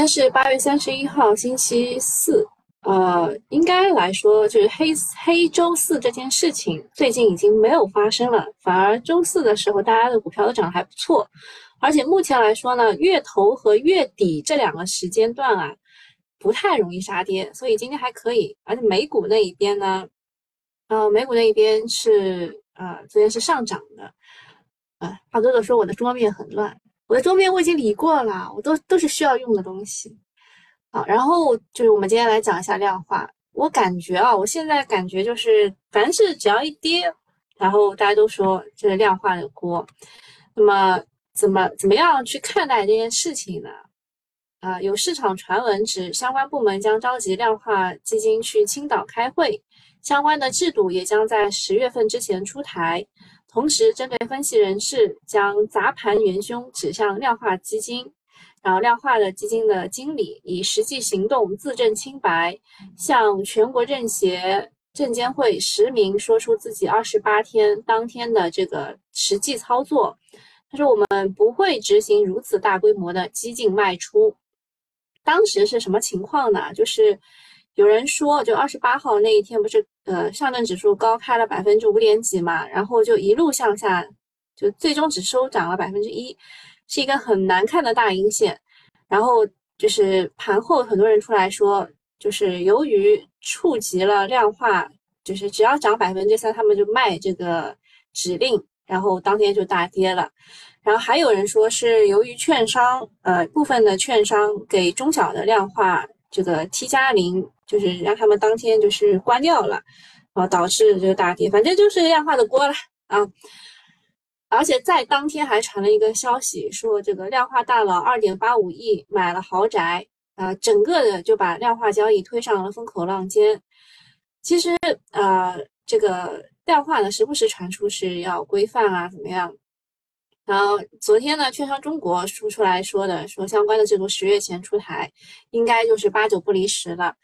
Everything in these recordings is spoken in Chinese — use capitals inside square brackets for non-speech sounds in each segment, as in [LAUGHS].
天是八月三十一号，星期四。呃，应该来说，就是黑黑周四这件事情，最近已经没有发生了。反而周四的时候，大家的股票都涨得还不错。而且目前来说呢，月头和月底这两个时间段啊，不太容易杀跌，所以今天还可以。而且美股那一边呢，呃，美股那一边是呃，昨天是上涨的。啊，大哥哥说我的桌面很乱，我的桌面我已经理过了，我都都是需要用的东西。好，然后就是我们今天来讲一下量化。我感觉啊，我现在感觉就是，凡是只要一跌，然后大家都说这是量化的锅。那么怎么怎么样去看待这件事情呢？啊，有市场传闻指相关部门将召集量化基金去青岛开会，相关的制度也将在十月份之前出台。同时，针对分析人士将砸盘元凶指向量化基金。然后量化的基金的经理以实际行动自证清白，向全国政协、证监会实名说出自己二十八天当天的这个实际操作。他说：“我们不会执行如此大规模的激进卖出。”当时是什么情况呢？就是有人说，就二十八号那一天不是呃上证指数高开了百分之五点几嘛，然后就一路向下，就最终只收涨了百分之一。是一个很难看的大阴线，然后就是盘后很多人出来说，就是由于触及了量化，就是只要涨百分之三，他们就卖这个指令，然后当天就大跌了。然后还有人说是由于券商，呃，部分的券商给中小的量化这个 T 加零，就是让他们当天就是关掉了，然后导致这个大跌。反正就是量化的锅了啊。而且在当天还传了一个消息，说这个量化大佬二点八五亿买了豪宅，啊，整个的就把量化交易推上了风口浪尖。其实，呃，这个量化呢，时不时传出是要规范啊，怎么样？然后昨天呢，券商中国出出来说的，说相关的制度十月前出台，应该就是八九不离十了。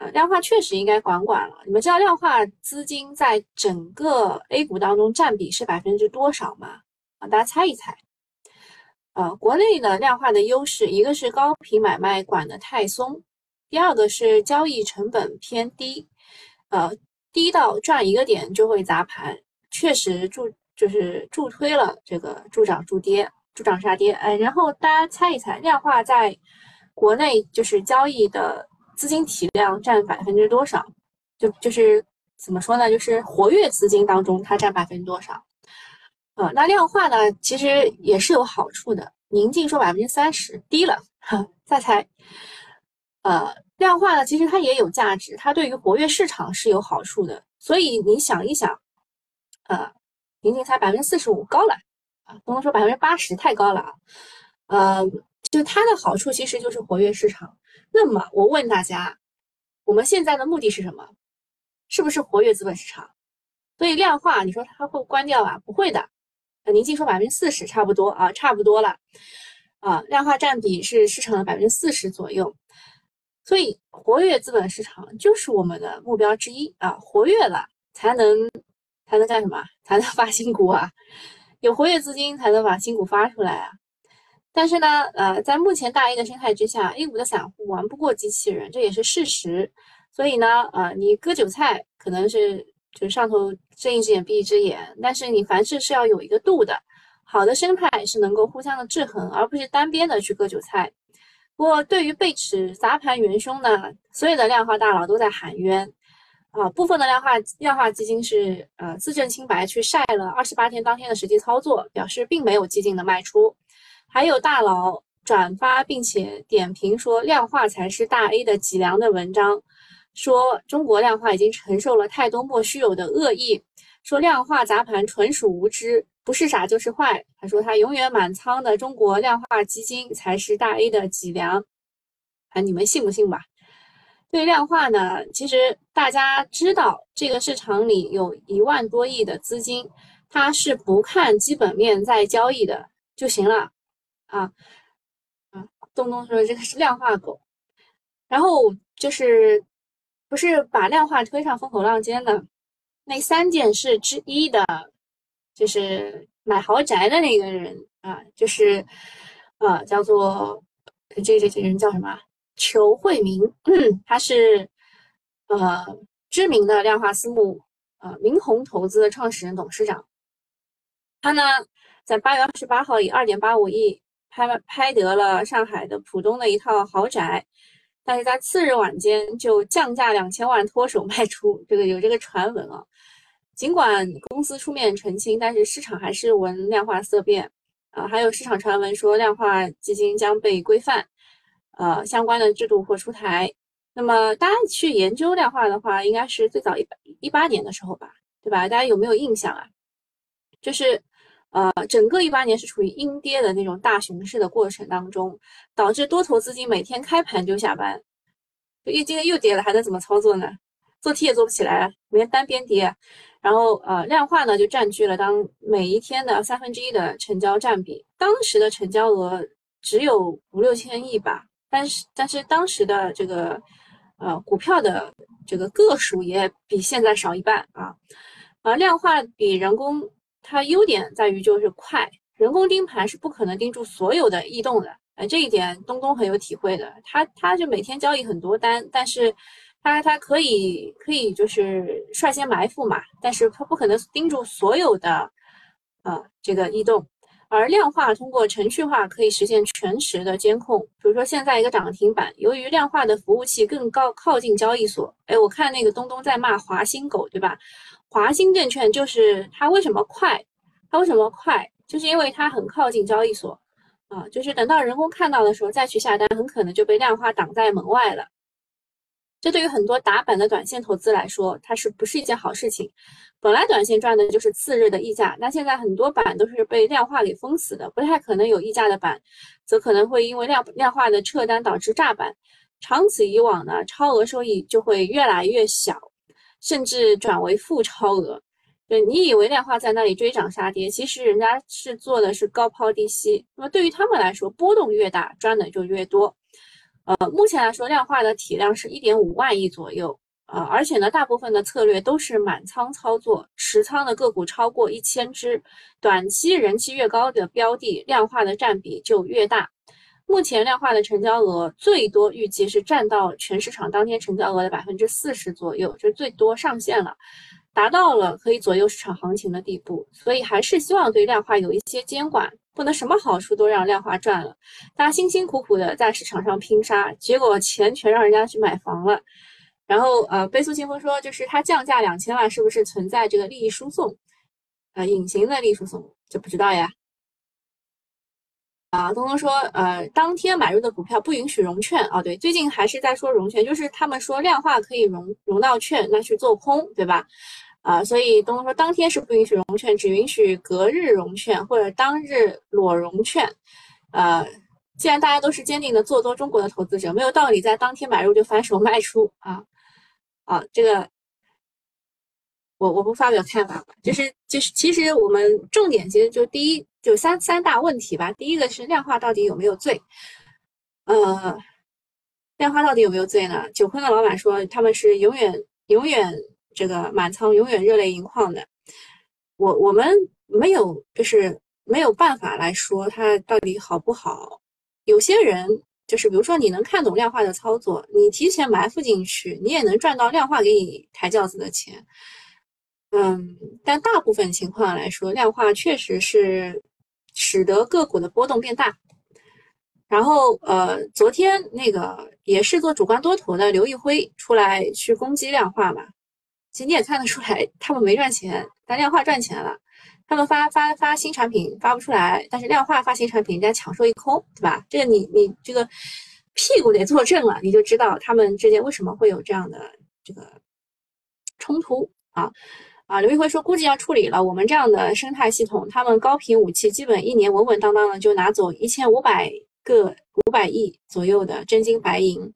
呃，量化确实应该管管了。你们知道量化资金在整个 A 股当中占比是百分之多少吗？啊，大家猜一猜。呃，国内的量化的优势，一个是高频买卖管得太松，第二个是交易成本偏低，呃，低到赚一个点就会砸盘，确实助就是助推了这个助涨助跌，助涨杀跌。哎，然后大家猜一猜，量化在国内就是交易的。资金体量占百分之多少？就就是怎么说呢？就是活跃资金当中，它占百分之多少？呃，那量化呢，其实也是有好处的。宁静说百分之三十低了，再猜。呃，量化呢，其实它也有价值，它对于活跃市场是有好处的。所以你想一想，呃，宁静猜百分之四十五高了啊，不能说百分之八十太高了啊，呃，就它的好处其实就是活跃市场。那么我问大家，我们现在的目的是什么？是不是活跃资本市场？所以量化，你说它会关掉啊？不会的。呃，宁静说百分之四十差不多啊，差不多了。啊，量化占比是市场的百分之四十左右。所以活跃资本市场就是我们的目标之一啊，活跃了才能才能干什么？才能发新股啊？有活跃资金才能把新股发出来啊？但是呢，呃，在目前大 A 的生态之下，A 股的散户玩不过机器人，这也是事实。所以呢，呃，你割韭菜可能是就是上头睁一只眼闭一只眼，但是你凡事是要有一个度的。好的生态是能够互相的制衡，而不是单边的去割韭菜。不过，对于被指砸盘元凶呢，所有的量化大佬都在喊冤啊。部分的量化量化基金是呃自证清白，去晒了二十八天当天的实际操作，表示并没有激进的卖出。还有大佬转发并且点评说量化才是大 A 的脊梁的文章，说中国量化已经承受了太多莫须有的恶意，说量化砸盘纯属无知，不是傻就是坏。他说他永远满仓的中国量化基金才是大 A 的脊梁，啊，你们信不信吧？对量化呢，其实大家知道这个市场里有一万多亿的资金，它是不看基本面在交易的就行了。啊，啊，东东说这个是量化狗，然后就是不是把量化推上风口浪尖的那三件事之一的，就是买豪宅的那个人啊，就是呃叫做这这这人叫什么？裘惠民，[CLEARS THROAT] 他是呃知名的量化私募呃明宏投资的创始人、董事长。他呢，在八月二十八号以二点八五亿拍拍得了上海的浦东的一套豪宅，但是在次日晚间就降价两千万脱手卖出，这个有这个传闻啊。尽管公司出面澄清，但是市场还是闻量化色变啊。还有市场传闻说量化基金将被规范，呃，相关的制度或出台。那么大家去研究量化的话，应该是最早一八一八年的时候吧，对吧？大家有没有印象啊？就是呃，整个一八年是处于阴跌的那种大熊市的过程当中，导致多头资金每天开盘就下班，又今天又跌了，还能怎么操作呢？做 T 也做不起来，每天单边跌。然后呃，量化呢就占据了当每一天的三分之一的成交占比，当时的成交额只有五六千亿吧，但是但是当时的这个呃股票的这个个数也比现在少一半啊，而量化比人工它优点在于就是快，人工盯盘是不可能盯住所有的异动的，呃这一点东东很有体会的，他他就每天交易很多单，但是。它它可以可以就是率先埋伏嘛，但是它不可能盯住所有的呃这个异动，而量化通过程序化可以实现全时的监控。比如说现在一个涨停板，由于量化的服务器更高靠近交易所，哎，我看那个东东在骂华兴狗，对吧？华兴证券就是它为什么快？它为什么快？就是因为它很靠近交易所啊，就是等到人工看到的时候再去下单，很可能就被量化挡在门外了。这对于很多打板的短线投资来说，它是不是一件好事情？本来短线赚的就是次日的溢价，那现在很多板都是被量化给封死的，不太可能有溢价的板，则可能会因为量量化的撤单导致炸板。长此以往呢，超额收益就会越来越小，甚至转为负超额。对你以为量化在那里追涨杀跌，其实人家是做的是高抛低吸。那么对于他们来说，波动越大，赚的就越多。呃，目前来说，量化的体量是一点五万亿左右，呃，而且呢，大部分的策略都是满仓操作，持仓的个股超过一千只，短期人气越高的标的，量化的占比就越大。目前量化的成交额最多预计是占到全市场当天成交额的百分之四十左右，就最多上限了，达到了可以左右市场行情的地步，所以还是希望对量化有一些监管。不能什么好处都让量化赚了，大家辛辛苦苦的在市场上拼杀，结果钱全让人家去买房了。然后呃，倍速清风说，就是它降价两千万，是不是存在这个利益输送？呃，隐形的利益输送就不知道呀。啊，东东说，呃，当天买入的股票不允许融券啊。对，最近还是在说融券，就是他们说量化可以融融到券，那去做空，对吧？啊，所以东东说，当天是不允许融券，只允许隔日融券或者当日裸融券。呃，既然大家都是坚定的做多中国的投资者，没有道理在当天买入就反手卖出啊。啊，这个我我不发表看法，就是就是其实我们重点其实就第一就三三大问题吧。第一个是量化到底有没有罪？呃，量化到底有没有罪呢？九坤的老板说他们是永远永远。这个满仓永远热泪盈眶的，我我们没有就是没有办法来说它到底好不好。有些人就是比如说你能看懂量化的操作，你提前埋伏进去，你也能赚到量化给你抬轿子的钱。嗯，但大部分情况来说，量化确实是使得个股的波动变大。然后呃，昨天那个也是做主观多头的刘一辉出来去攻击量化嘛。其实你也看得出来，他们没赚钱，但量化赚钱了。他们发发发新产品发不出来，但是量化发新产品，人家抢售一空，对吧？这个你你这个屁股得坐正了，你就知道他们之间为什么会有这样的这个冲突啊啊！刘一辉说，估计要处理了。我们这样的生态系统，他们高频武器基本一年稳稳当当的就拿走一千五百个五百亿左右的真金白银。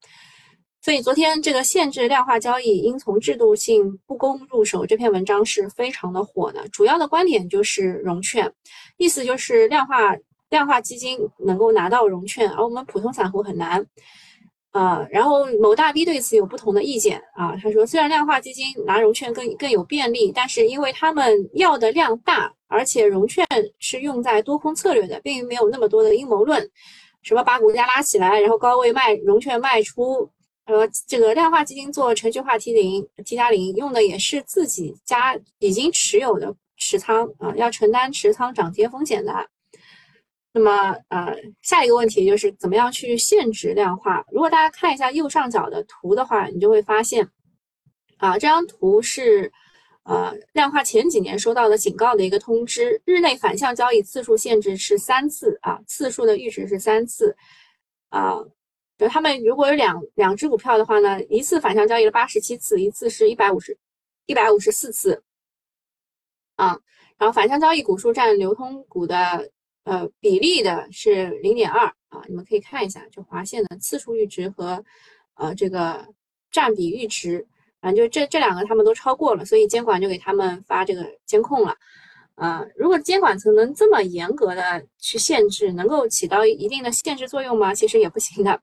所以昨天这个限制量化交易应从制度性不公入手这篇文章是非常的火的，主要的观点就是融券，意思就是量化量化基金能够拿到融券，而我们普通散户很难。啊，然后某大 V 对此有不同的意见啊，他说虽然量化基金拿融券更更有便利，但是因为他们要的量大，而且融券是用在多空策略的，并没有那么多的阴谋论。什么把股价拉起来，然后高位卖融券卖出。呃，这个量化基金做程序化 T 零 T 加零用的也是自己家已经持有的持仓啊，要承担持仓涨跌风险的。那么呃，下一个问题就是怎么样去限制量化？如果大家看一下右上角的图的话，你就会发现啊，这张图是呃量化前几年收到的警告的一个通知，日内反向交易次数限制是三次啊，次数的阈值是三次啊。就他们如果有两两只股票的话呢，一次反向交易了八十七次，一次是一百五十一百五十四次，啊，然后反向交易股数占流通股的呃比例的是零点二啊，你们可以看一下，就划线的次数阈值和呃这个占比阈值，反正就这这两个他们都超过了，所以监管就给他们发这个监控了。啊，如果监管层能这么严格的去限制，能够起到一定的限制作用吗？其实也不行的，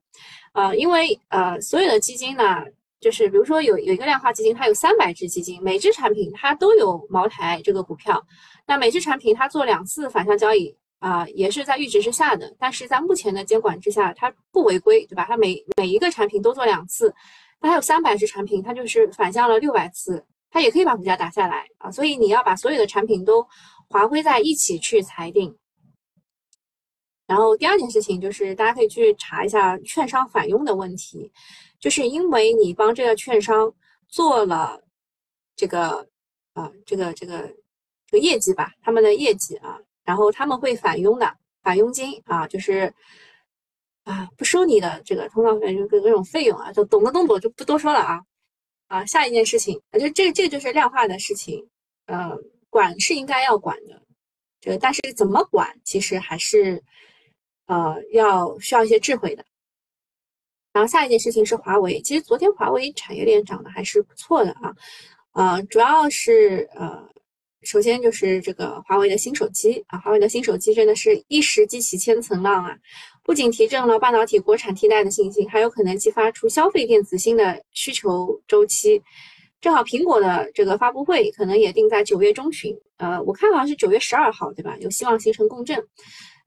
啊，因为呃，所有的基金呢，就是比如说有有一个量化基金，它有三百只基金，每只产品它都有茅台这个股票，那每只产品它做两次反向交易啊，也是在阈值之下的，但是在目前的监管之下，它不违规，对吧？它每每一个产品都做两次，那它有三百只产品，它就是反向了六百次。它也可以把股价打下来啊，所以你要把所有的产品都划归在一起去裁定。然后第二件事情就是，大家可以去查一下券商返佣的问题，就是因为你帮这个券商做了这个啊，这个这个这个业绩吧，他们的业绩啊，然后他们会返佣的，返佣金啊，就是啊不收你的这个通道费，就各各种费用啊，就懂得懂懂就不多说了啊。啊，下一件事情，啊，就这，这就是量化的事情，呃，管是应该要管的，这个但是怎么管，其实还是，呃，要需要一些智慧的。然后下一件事情是华为，其实昨天华为产业链涨得还是不错的啊，呃，主要是呃，首先就是这个华为的新手机啊，华为的新手机真的是一时激起千层浪啊。不仅提振了半导体国产替代的信心，还有可能激发出消费电子新的需求周期。正好苹果的这个发布会可能也定在九月中旬，呃，我看好像是九月十二号，对吧？有希望形成共振。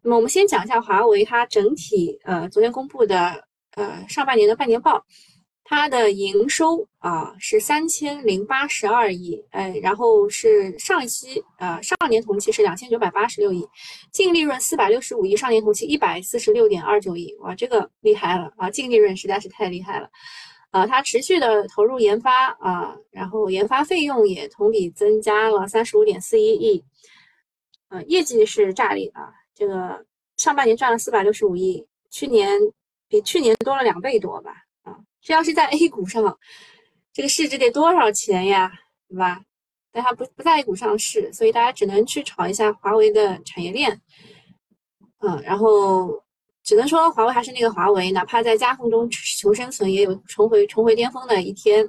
那么我们先讲一下华为，它整体呃昨天公布的呃上半年的半年报。它的营收啊是三千零八十二亿，哎，然后是上一期呃上年同期是两千九百八十六亿，净利润四百六十五亿，上年同期一百四十六点二九亿，哇，这个厉害了啊，净利润实在是太厉害了，啊，它持续的投入研发啊，然后研发费用也同比增加了三十五点四一亿，呃，业绩是炸裂啊，这个上半年赚了四百六十五亿，去年比去年多了两倍多吧。这要是在 A 股上，这个市值得多少钱呀，对吧？但它不不在 A 股上市，所以大家只能去炒一下华为的产业链。嗯，然后只能说华为还是那个华为，哪怕在夹缝中求生存，也有重回重回巅峰的一天。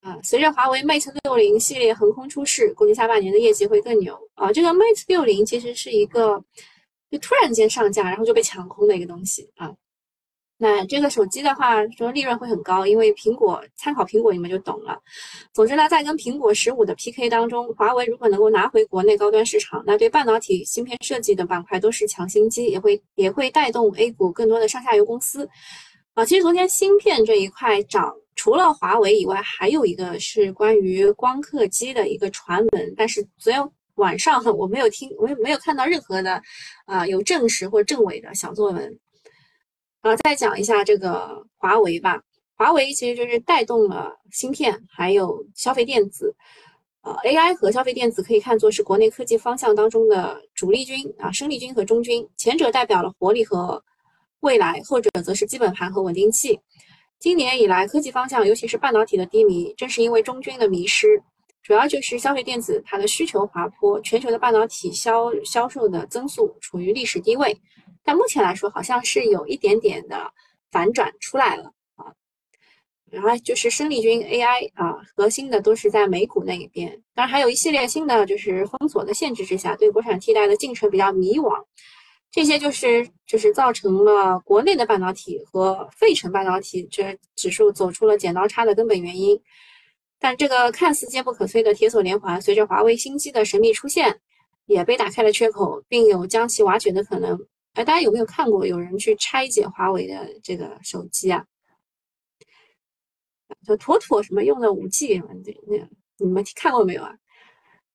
啊，随着华为 Mate 六零系列横空出世，估计下半年的业绩会更牛。啊，这个 Mate 六零其实是一个就突然间上架，然后就被抢空的一个东西啊。那这个手机的话，说利润会很高，因为苹果参考苹果，你们就懂了。总之呢，在跟苹果十五的 PK 当中，华为如果能够拿回国内高端市场，那对半导体芯片设计的板块都是强心剂，也会也会带动 A 股更多的上下游公司。啊，其实昨天芯片这一块涨，除了华为以外，还有一个是关于光刻机的一个传闻，但是昨天晚上 [LAUGHS] 我没有听，我也没有看到任何的啊有证实或证伪的小作文。然后再讲一下这个华为吧，华为其实就是带动了芯片，还有消费电子，呃，AI 和消费电子可以看作是国内科技方向当中的主力军啊，生力军和中军，前者代表了活力和未来，后者则是基本盘和稳定器。今年以来，科技方向尤其是半导体的低迷，正是因为中军的迷失，主要就是消费电子它的需求滑坡，全球的半导体销销售的增速处于历史低位。但目前来说，好像是有一点点的反转出来了啊。然后就是生力军 AI 啊，核心的都是在美股那一边。当然还有一系列新的，就是封锁的限制之下，对国产替代的进程比较迷惘。这些就是就是造成了国内的半导体和费城半导体这指数走出了剪刀差的根本原因。但这个看似坚不可摧的铁锁连环，随着华为新机的神秘出现，也被打开了缺口，并有将其瓦解的可能。哎，大家有没有看过有人去拆解华为的这个手机啊？就妥妥什么用的五 G 什么的，那你们看过没有啊？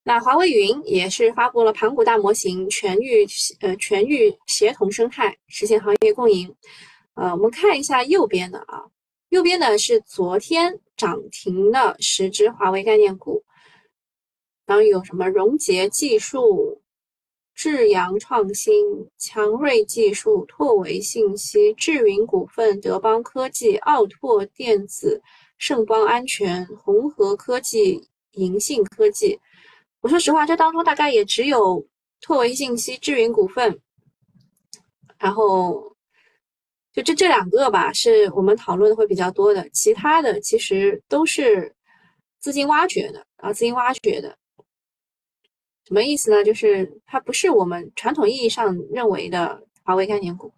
那华为云也是发布了盘古大模型，全域呃全域协同生态，实现行业共赢。呃，我们看一下右边的啊，右边的是昨天涨停的十只华为概念股，然后有什么荣捷技术、智阳创新、强瑞技术、拓维信息、智云股份、德邦科技、奥拓电子、盛邦安全、红河科技、银信科技。我说实话，这当中大概也只有拓维信息、智云股份，然后。就这这两个吧，是我们讨论的会比较多的，其他的其实都是资金挖掘的啊，资金挖掘的，什么意思呢？就是它不是我们传统意义上认为的华为概念股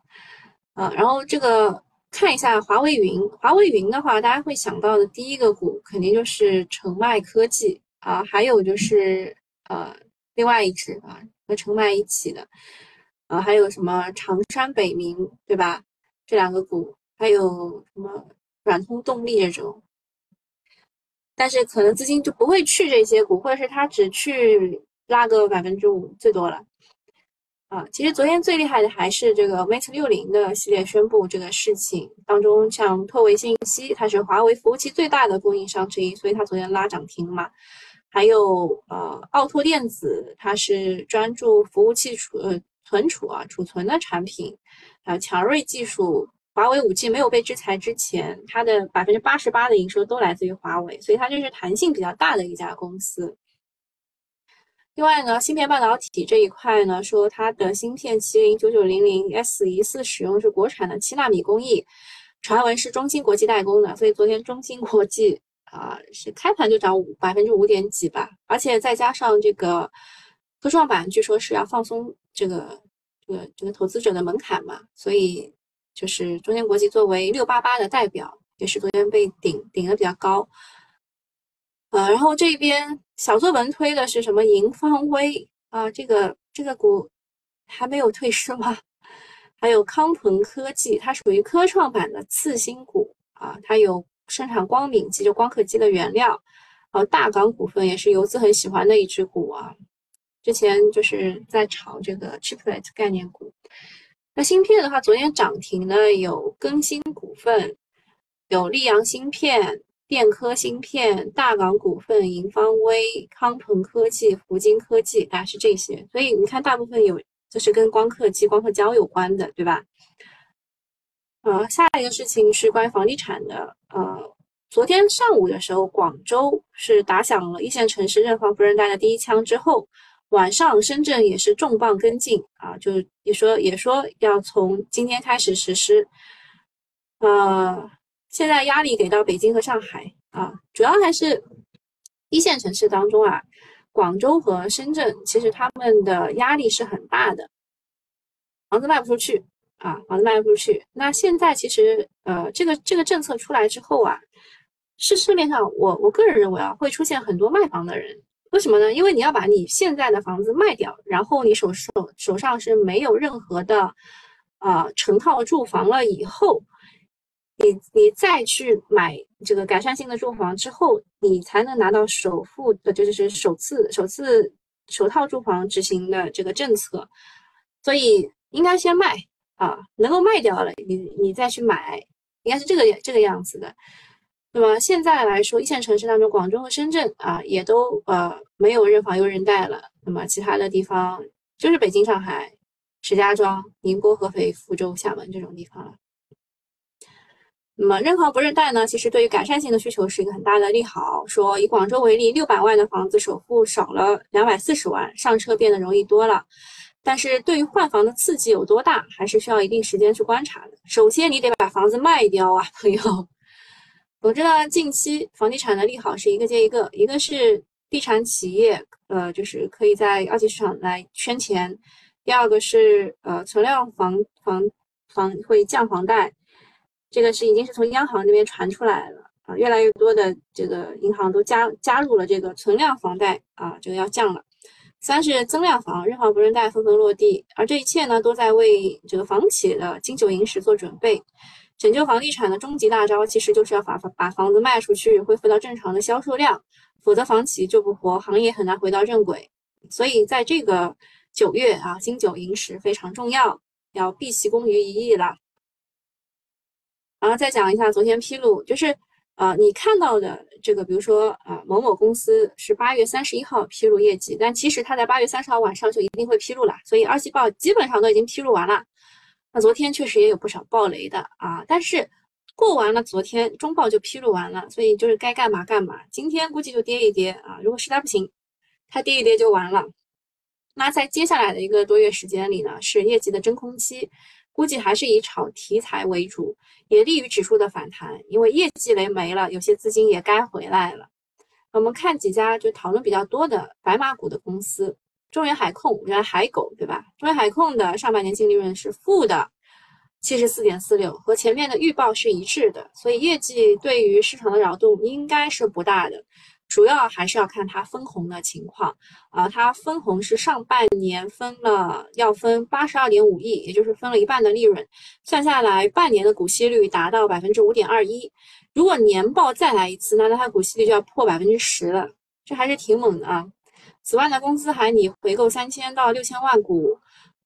啊。然后这个看一下华为云，华为云的话，大家会想到的第一个股肯定就是澄迈科技啊，还有就是呃另外一只啊和澄迈一起的啊，还有什么长山北明，对吧？这两个股还有什么软通动力这种，但是可能资金就不会去这些股，或者是他只去拉个百分之五最多了。啊，其实昨天最厉害的还是这个 Mate 六零的系列宣布这个事情当中，像拓维信息，它是华为服务器最大的供应商之一，所以它昨天拉涨停嘛。还有呃，奥拓电子，它是专注服务器储呃存储啊储存的产品。还有强锐技术，华为五 G 没有被制裁之前，它的百分之八十八的营收都来自于华为，所以它就是弹性比较大的一家公司。另外呢，芯片半导体这一块呢，说它的芯片麒麟九九零零 S 疑似使用是国产的七纳米工艺，传闻是中芯国际代工的，所以昨天中芯国际啊是开盘就涨五百分之五点几吧，而且再加上这个科创板，据说是要放松这个。这个这个投资者的门槛嘛，所以就是中芯国际作为六八八的代表，也是昨天被顶顶的比较高。呃，然后这边小作文推的是什么银方微啊？这个这个股还没有退市吗？还有康鹏科技，它属于科创板的次新股啊，它有生产光敏机，就光刻机的原料。然后大港股份也是游资很喜欢的一只股啊。之前就是在炒这个 chiplet 概念股，那芯片的话，昨天涨停的有更新股份，有溧阳芯片、电科芯片、大港股份、银方微、康鹏科技、福金科技，大概是这些。所以你看，大部分有就是跟光刻机、光刻胶有关的，对吧？呃，下一个事情是关于房地产的。呃，昨天上午的时候，广州是打响了一线城市认房不认贷的第一枪之后。晚上，深圳也是重磅跟进啊，就是也说也说要从今天开始实施。呃，现在压力给到北京和上海啊，主要还是一线城市当中啊，广州和深圳其实他们的压力是很大的，房子卖不出去啊，房子卖不出去。那现在其实呃，这个这个政策出来之后啊，是市面上我我个人认为啊，会出现很多卖房的人。为什么呢？因为你要把你现在的房子卖掉，然后你手手手上是没有任何的啊成套住房了以后，你你再去买这个改善性的住房之后，你才能拿到首付的，这就是首次首次首套住房执行的这个政策，所以应该先卖啊，能够卖掉了，你你再去买，应该是这个这个样子的。那么现在来说，一线城市当中，广州和深圳啊，也都呃没有认房又认贷了。那么其他的地方就是北京、上海、石家庄、宁波、合肥、福州、厦门这种地方了。那么认房不认贷呢，其实对于改善性的需求是一个很大的利好。说以广州为例，六百万的房子首付少了两百四十万，上车变得容易多了。但是对于换房的刺激有多大，还是需要一定时间去观察的。首先你得把房子卖掉啊，朋友。总之呢，近期房地产的利好是一个接一个，一个是地产企业，呃，就是可以在二级市场来圈钱；第二个是呃存量房房房会降房贷，这个是已经是从央行那边传出来了啊，越来越多的这个银行都加加入了这个存量房贷啊，这个要降了。三是增量房，认房不认贷，纷纷落地，而这一切呢，都在为这个房企的金九银十做准备。拯救房地产的终极大招，其实就是要把把房子卖出去，恢复到正常的销售量，否则房企救不活，行业很难回到正轨。所以在这个九月啊，金九银十非常重要，要毕其功于一役了。然后再讲一下昨天披露，就是呃，你看到的这个，比如说啊，某某公司是八月三十一号披露业绩，但其实它在八月三十号晚上就一定会披露了，所以二季报基本上都已经披露完了。那昨天确实也有不少暴雷的啊，但是过完了昨天中报就披露完了，所以就是该干嘛干嘛。今天估计就跌一跌啊，如果实在不行，它跌一跌就完了。那在接下来的一个多月时间里呢，是业绩的真空期，估计还是以炒题材为主，也利于指数的反弹，因为业绩雷没了，有些资金也该回来了。我们看几家就讨论比较多的白马股的公司。中原海控，原来海狗对吧？中原海控的上半年净利润是负的七十四点四六，和前面的预报是一致的，所以业绩对于市场的扰动应该是不大的。主要还是要看它分红的情况啊，它分红是上半年分了要分八十二点五亿，也就是分了一半的利润，算下来半年的股息率达到百分之五点二一。如果年报再来一次，那它股息率就要破百分之十了，这还是挺猛的啊。此外呢，公司还拟回购三千到六千万股，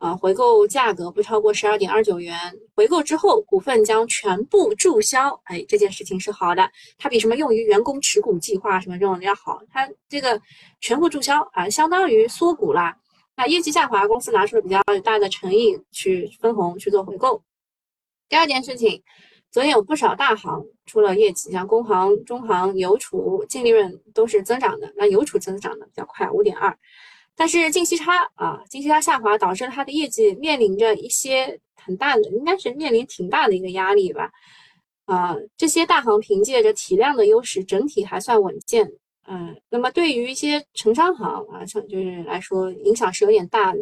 啊，回购价格不超过十二点二九元。回购之后，股份将全部注销。哎，这件事情是好的，它比什么用于员工持股计划什么这种要好。它这个全部注销啊，相当于缩股啦。那业绩下滑，公司拿出了比较大的诚意去分红去做回购。第二件事情。昨天有不少大行出了业绩，像工行、中行、邮储净利润都是增长的，那邮储增长的比较快，五点二。但是净息差啊，净息差下滑导致它的业绩面临着一些很大的，应该是面临挺大的一个压力吧。啊，这些大行凭借着体量的优势，整体还算稳健。嗯，那么对于一些城商行啊，像就是来说影响是有点大的，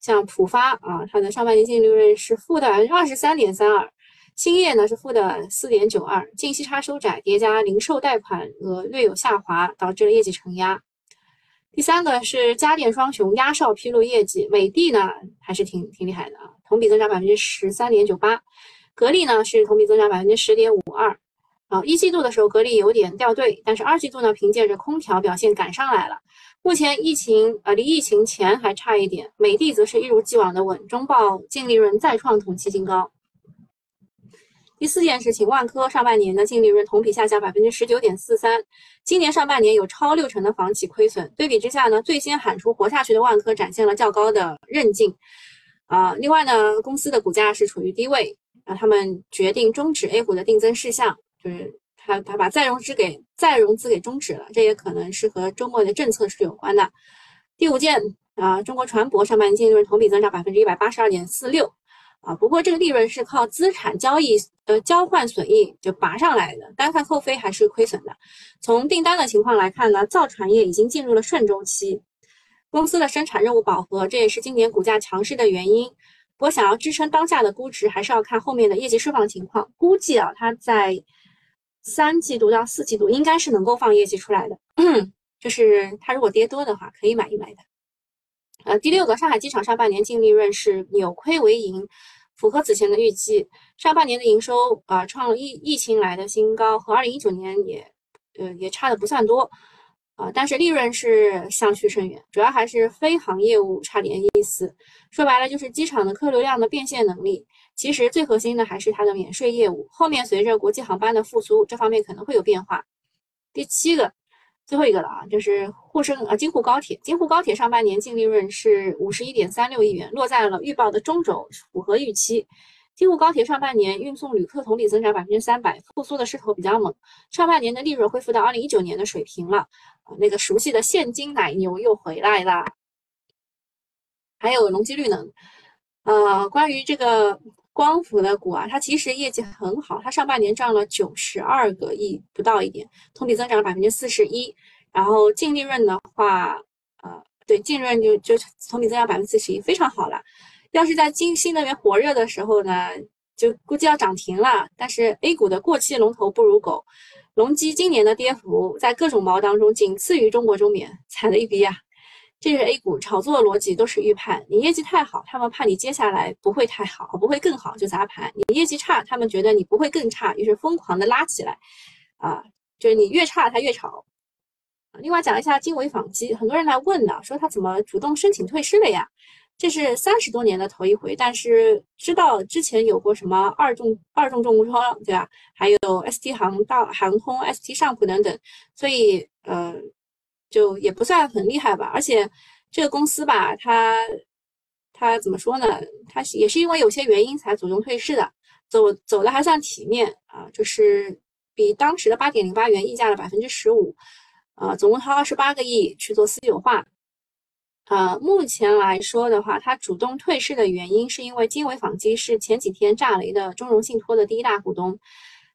像浦发啊，它的上半年净利润是负的百分之二十三点三二。兴业呢是负的四点九二，净息差收窄，叠加零售贷款额略有下滑，导致了业绩承压。第三个是家电双雄压哨披露业绩，美的呢还是挺挺厉害的啊，同比增长百分之十三点九八，格力呢是同比增长百分之十点五二。啊，一季度的时候格力有点掉队，但是二季度呢凭借着空调表现赶上来了。目前疫情呃离疫情前还差一点，美的则是一如既往的稳，中报净利润再创同期新高。第四件事情，万科上半年的净利润同比下降百分之十九点四三，今年上半年有超六成的房企亏损。对比之下呢，最先喊出活下去的万科展现了较高的韧劲。啊，另外呢，公司的股价是处于低位，啊，他们决定终止 A 股的定增事项，就是他他把再融资给再融资给终止了，这也可能是和周末的政策是有关的。第五件啊，中国船舶上半年净利润同比增长百分之一百八十二点四六。啊，不过这个利润是靠资产交易呃交换损益就拔上来的，单看扣非还是亏损的。从订单的情况来看呢，造船业已经进入了顺周期，公司的生产任务饱和，这也是今年股价强势的原因。不过想要支撑当下的估值，还是要看后面的业绩释放情况。估计啊，它在三季度到四季度应该是能够放业绩出来的，嗯 [CLEARS THROAT] 就是它如果跌多的话，可以买一买的。呃，第六个，上海机场上半年净利润是扭亏为盈，符合此前的预计。上半年的营收啊，创了疫疫情来的新高，和二零一九年也，呃，也差的不算多，啊，但是利润是相去甚远，主要还是飞航业务差点意思。说白了就是机场的客流量的变现能力。其实最核心的还是它的免税业务，后面随着国际航班的复苏，这方面可能会有变化。第七个。最后一个了啊，就是沪深啊，京沪高铁。京沪高铁上半年净利润是五十一点三六亿元，落在了预报的中轴，符合预期。京沪高铁上半年运送旅客同比增长百分之三百，复苏的势头比较猛。上半年的利润恢复到二零一九年的水平了，啊，那个熟悉的现金奶牛又回来了。还有隆基绿能，呃，关于这个。光伏的股啊，它其实业绩很好，它上半年赚了九十二个亿不到一点，同比增长了百分之四十一。然后净利润的话，呃，对，净利润就就同比增长百分之四十一，非常好了。要是在新新能源火热的时候呢，就估计要涨停了。但是 A 股的过气龙头不如狗，隆基今年的跌幅在各种毛当中仅次于中国中免，惨了一逼啊！这是 A 股炒作的逻辑，都是预判你业绩太好，他们怕你接下来不会太好，不会更好就砸盘；你业绩差，他们觉得你不会更差，于是疯狂的拉起来，啊，就是你越差他越炒。另外讲一下经纬纺机，很多人来问的，说他怎么主动申请退市了呀？这是三十多年的头一回，但是知道之前有过什么二重二重重工窗，对吧？还有 ST 航道航空、ST 上普等等，所以呃，就也不算很厉害吧。而且这个公司吧，它它怎么说呢？它也是因为有些原因才主动退市的，走走的还算体面啊，就是比当时的八点零八元溢价了百分之十五。呃，总共掏二十八个亿去做私有化。呃，目前来说的话，它主动退市的原因是因为经纬纺机是前几天炸雷的中融信托的第一大股东，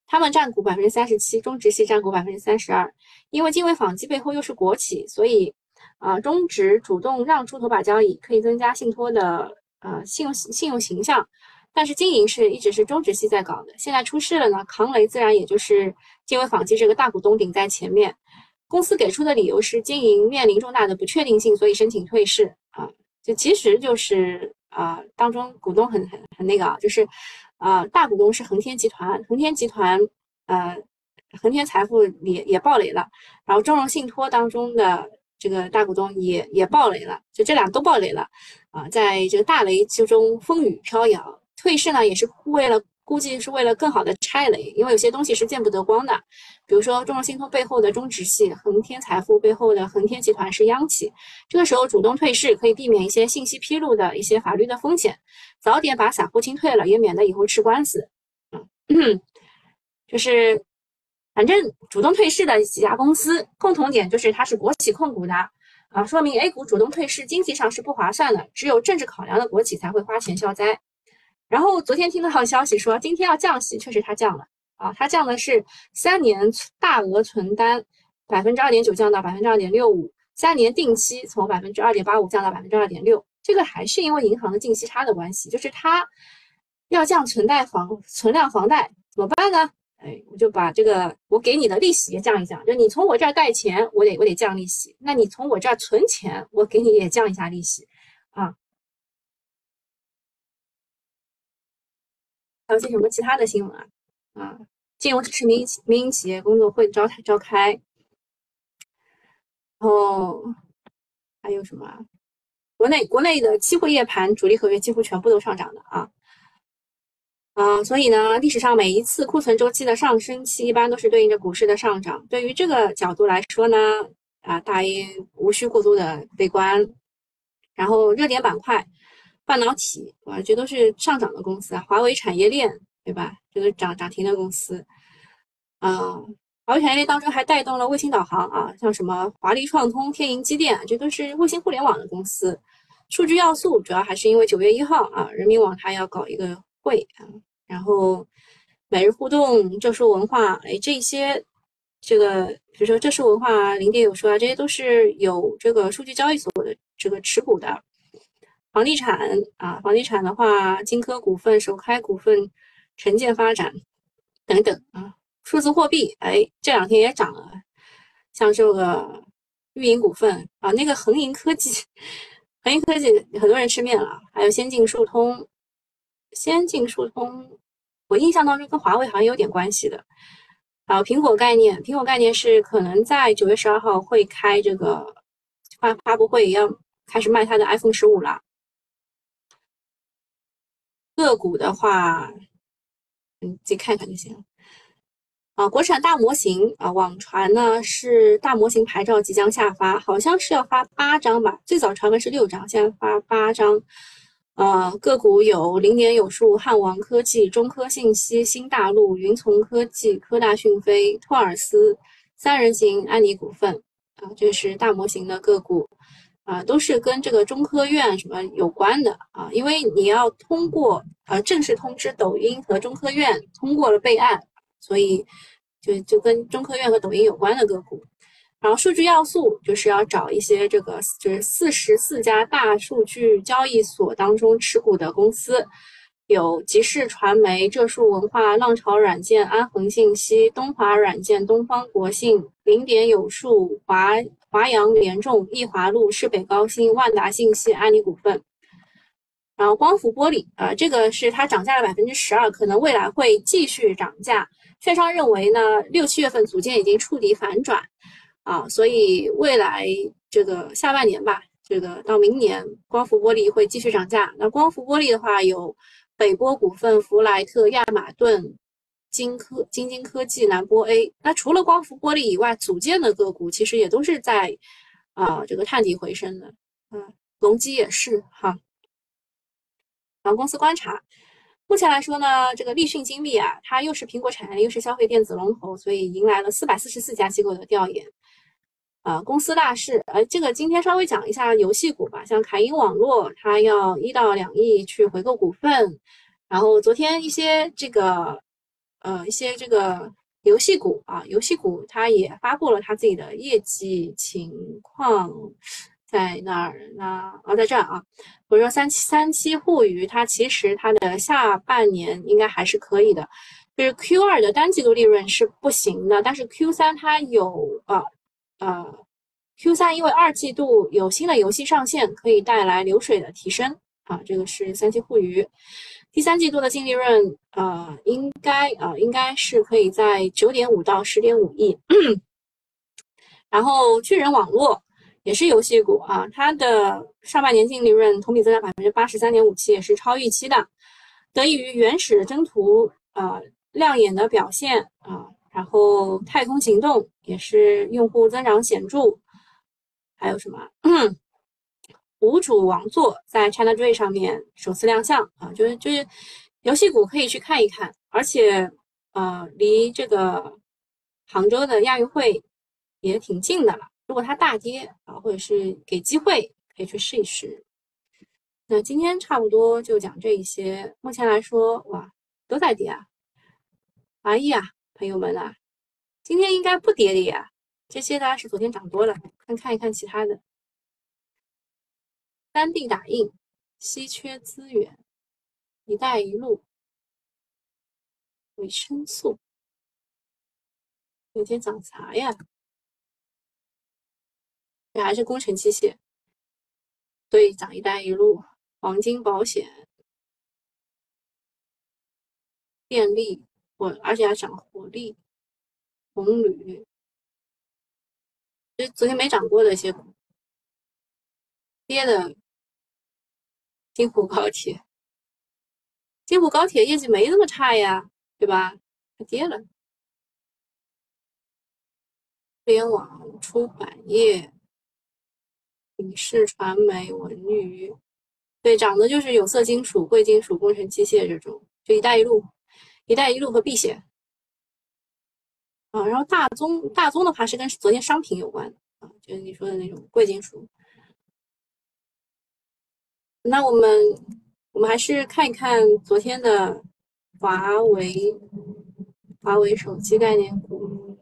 他们占股百分之三十七，中植系占股百分之三十二。因为经纬纺机背后又是国企，所以啊，中植主动让出头把交椅，可以增加信托的呃信用信用形象。但是经营是一直是中植系在搞的，现在出事了呢，扛雷自然也就是经纬纺机这个大股东顶在前面。公司给出的理由是经营面临重大的不确定性，所以申请退市啊，就其实就是啊，当中股东很很很那个啊，就是啊，大股东是恒天集团，恒天集团呃，恒天财富也也爆雷了，然后中融信托当中的这个大股东也也爆雷了，就这俩都爆雷了啊，在这个大雷之中风雨飘摇，退市呢也是为了。估计是为了更好的拆雷，因为有些东西是见不得光的，比如说中融信托背后的中植系，恒天财富背后的恒天集团是央企，这个时候主动退市可以避免一些信息披露的一些法律的风险，早点把散户清退了，也免得以后吃官司。嗯，就是反正主动退市的几家公司，共同点就是它是国企控股的啊，说明 A 股主动退市经济上是不划算的，只有政治考量的国企才会花钱消灾。然后昨天听到消息说，今天要降息，确实它降了啊，它降的是三年大额存单百分之二点九降到百分之二点六五，三年定期从百分之二点八五降到百分之二点六，这个还是因为银行的净息差的关系，就是它要降存贷房存量房贷怎么办呢？哎，我就把这个我给你的利息也降一降，就你从我这儿贷钱，我得我得降利息，那你从我这儿存钱，我给你也降一下利息啊。还有些什么其他的新闻啊？啊，金融支持民营民营企业工作会召召开，然后还有什么？国内国内的期货夜盘主力合约几乎全部都上涨的啊啊！所以呢，历史上每一次库存周期的上升期，一般都是对应着股市的上涨。对于这个角度来说呢，啊，大 A 无需过度的悲观。然后热点板块。半导体，我觉得都是上涨的公司啊。华为产业链，对吧？这个涨涨停的公司，啊，华为产业链当中还带动了卫星导航啊，像什么华丽创通、天银机电，这都是卫星互联网的公司。数据要素主要还是因为九月一号啊，人民网它要搞一个会啊，然后每日互动、正数文化，哎，这些这个，比如说正数文化、零点有数啊，这些都是有这个数据交易所的这个持股的。房地产啊，房地产的话，金科股份、首开股份、城建发展等等啊。数字货币，哎，这两天也涨了，像这个玉银股份啊，那个恒银科技，恒银科技很多人吃面了，还有先进数通，先进数通，我印象当中跟华为好像有点关系的。还有苹果概念，苹果概念是可能在九月十二号会开这个发发布会，要开始卖它的 iPhone 十五了。个股的话，你自己看看就行了。啊，国产大模型啊，网传呢是大模型牌照即将下发，好像是要发八张吧？最早传闻是六张，现在发八张。呃，个股有零点有数、汉王科技、中科信息、新大陆、云从科技、科大讯飞、托尔斯、三人行、安妮股份啊，这是大模型的个股。啊，都是跟这个中科院什么有关的啊？因为你要通过呃正式通知抖音和中科院通过了备案，所以就就跟中科院和抖音有关的个股。然后数据要素就是要找一些这个就是四十四家大数据交易所当中持股的公司有吉视传媒、浙数文化、浪潮软件、安恒信息、东华软件、东方国信、零点有数、华华阳联众、易华路、市北高新、万达信息、安利股份。然后光伏玻璃啊，这个是它涨价了百分之十二，可能未来会继续涨价。券商认为呢，六七月份组件已经触底反转啊，所以未来这个下半年吧，这个到明年光伏玻璃会继续涨价。那光伏玻璃的话有。北波股份、福莱特、亚马顿、金科、晶晶科技、南波 A。那除了光伏玻璃以外，组件的个股其实也都是在啊这个探底回升的。嗯，隆基也是哈。然后公司观察，目前来说呢，这个立讯精密啊，它又是苹果产业链，又是消费电子龙头，所以迎来了四百四十四家机构的调研。啊，公司大事，呃，这个今天稍微讲一下游戏股吧，像凯英网络，它要一到两亿去回购股份，然后昨天一些这个，呃，一些这个游戏股啊，游戏股它也发布了它自己的业绩情况，在哪儿呢？啊，在这儿啊，我说三七三七互娱，它其实它的下半年应该还是可以的，就是 Q 二的单季度利润是不行的，但是 Q 三它有啊。，Q 三因为二季度有新的游戏上线，可以带来流水的提升啊，这个是三七互娱。第三季度的净利润，呃，应该啊，应该是可以在九点五到十点五亿。然后巨人网络也是游戏股啊，它的上半年净利润同比增长百分之八十三点五七，也是超预期的，得益于原始征途呃亮眼的表现啊。然后太空行动也是用户增长显著，还有什么？嗯无主王座在 ChinaJoy 上面首次亮相啊，就是就是游戏股可以去看一看，而且呃离这个杭州的亚运会也挺近的了。如果它大跌啊，或者是给机会，可以去试一试。那今天差不多就讲这一些，目前来说哇都在跌啊，哎呀。朋友们啊，今天应该不跌的呀。这些呢是昨天涨多了，看看一看其他的。三 D 打印、稀缺资源、一带一路、维生素，有天涨啥呀？这还是工程机械，对，涨一带一路、黄金保险、电力。我而且还涨火力、红铝，就昨天没涨过的一些股，跌的京沪高铁，京沪高铁业绩没那么差呀，对吧？它跌了。互联网、出版业、影视传媒、文娱，对，涨的就是有色金属、贵金属、工程机械这种，就一带一路。一带一路和避险啊，然后大宗大宗的话是跟昨天商品有关的啊，就是你说的那种贵金属。那我们我们还是看一看昨天的华为，华为手机概念股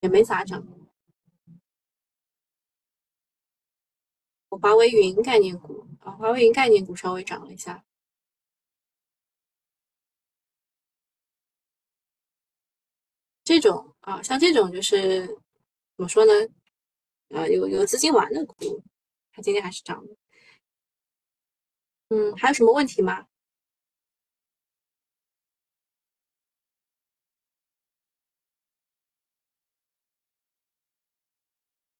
也没咋涨，华为云概念股啊，华为云概念股稍微涨了一下。这种啊，像这种就是怎么说呢？啊，有有资金玩的股，它今天还是涨的。嗯，还有什么问题吗？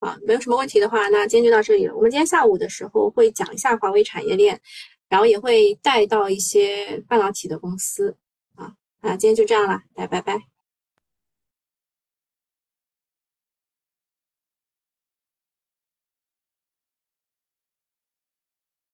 啊，没有什么问题的话，那今天就到这里了。我们今天下午的时候会讲一下华为产业链，然后也会带到一些半导体的公司。啊，那今天就这样了，来，拜拜。